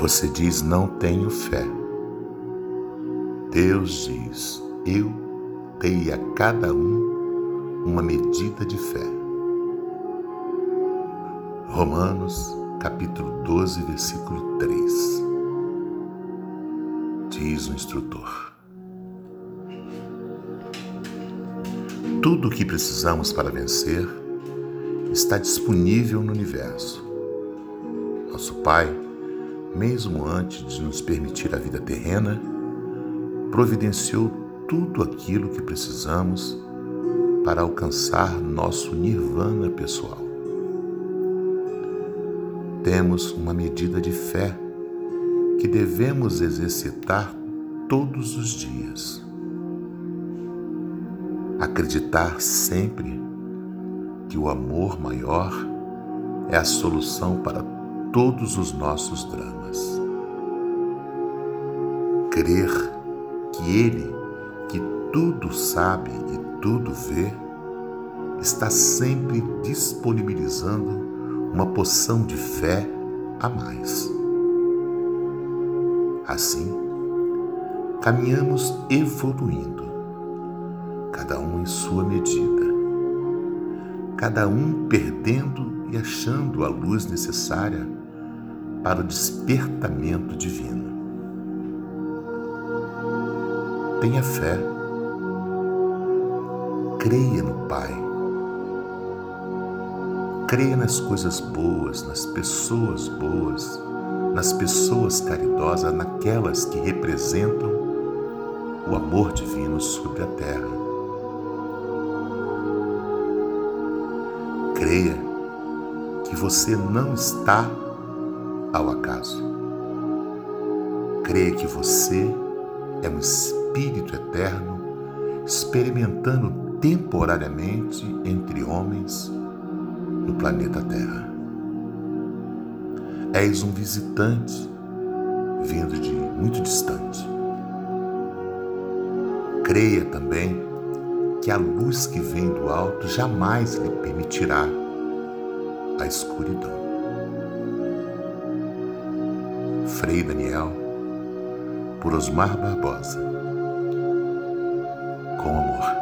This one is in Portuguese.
Você diz: Não tenho fé. Deus diz: Eu dei a cada um uma medida de fé. Romanos, capítulo 12, versículo 3. Diz o instrutor. Tudo o que precisamos para vencer está disponível no universo. Nosso Pai, mesmo antes de nos permitir a vida terrena, providenciou tudo aquilo que precisamos para alcançar nosso nirvana pessoal. Temos uma medida de fé que devemos exercitar todos os dias acreditar sempre que o amor maior é a solução para todos os nossos dramas. Crer que Ele, que tudo sabe e tudo vê, está sempre disponibilizando uma poção de fé a mais. Assim, caminhamos evoluindo cada um em sua medida, cada um perdendo e achando a luz necessária para o despertamento divino. Tenha fé, creia no Pai, creia nas coisas boas, nas pessoas boas, nas pessoas caridosas, naquelas que representam o amor divino sobre a terra. creia que você não está ao acaso. Creia que você é um espírito eterno experimentando temporariamente entre homens no planeta Terra. És um visitante vindo de muito distante. Creia também que a luz que vem do alto jamais lhe permitirá a escuridão. Frei Daniel, por Osmar Barbosa, com amor.